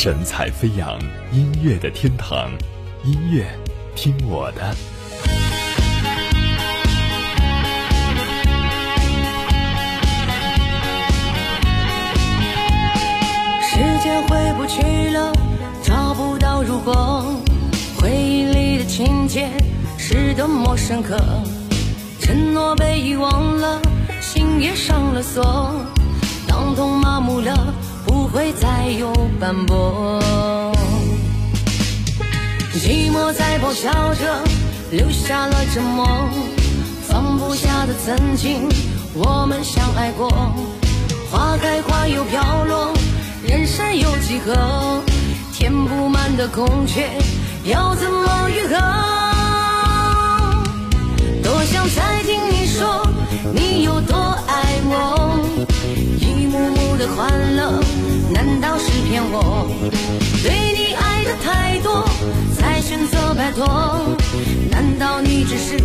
神采飞扬，音乐的天堂，音乐听我的。时间回不去了，找不到如果，回忆里的情节是多么深刻，承诺被遗忘了，心也上了锁，当痛麻木了。不会再有斑驳，寂寞在咆哮着，留下了沉默，放不下的曾经，我们相爱过。花开花又飘落，人生有几何？填不满的空缺，要怎么愈合？多想再听你说，你有多爱我，一幕幕的欢乐。难道是骗我？对你爱的太多，才选择摆脱。难道你只是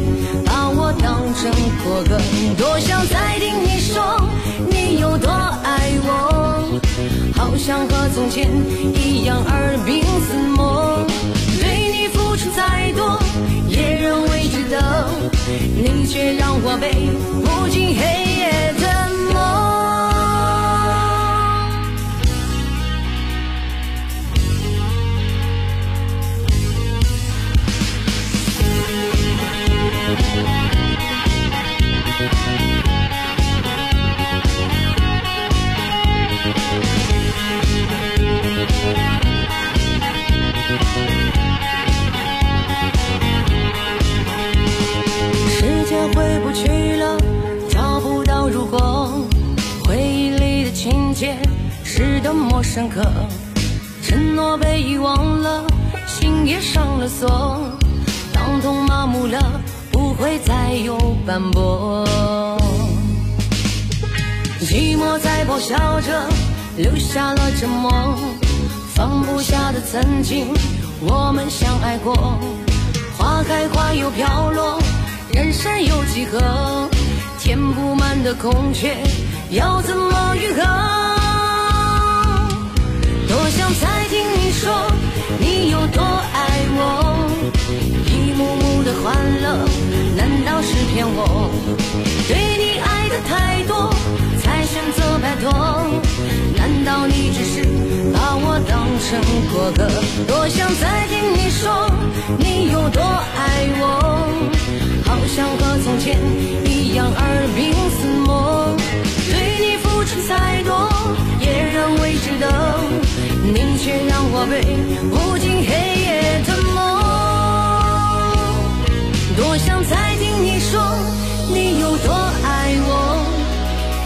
把我当成过客？多想再听你说你有多爱我，好像和从前一样耳鬓厮磨。对你付出再多，也认为值得，你却让我被无尽黑么深刻，承诺被遗忘了，心也上了锁，当痛麻木了，不会再有斑驳。寂寞在咆哮着，留下了沉默，放不下的曾经，我们相爱过。花开花又飘落，人生有几何？填不满的空缺，要怎么愈合？多想再听你说，你有多爱我，一幕幕的欢乐，难道是骗我？对你爱的太多，才选择摆脱。难道你只是把我当成过客？多想再听你说，你有多爱我，好像和从前一样耳鬓被无尽黑夜吞没。多想再听你说，你有多爱我，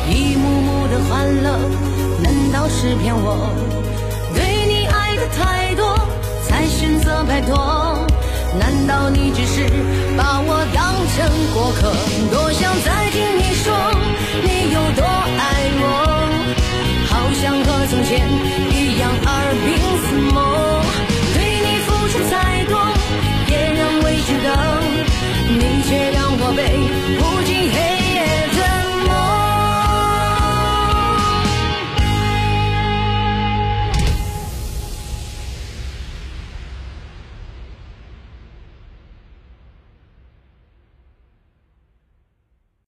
一幕幕的欢乐，难道是骗我？对你爱的太多，才选择摆脱。难道你只是把我当成过客？多想再听。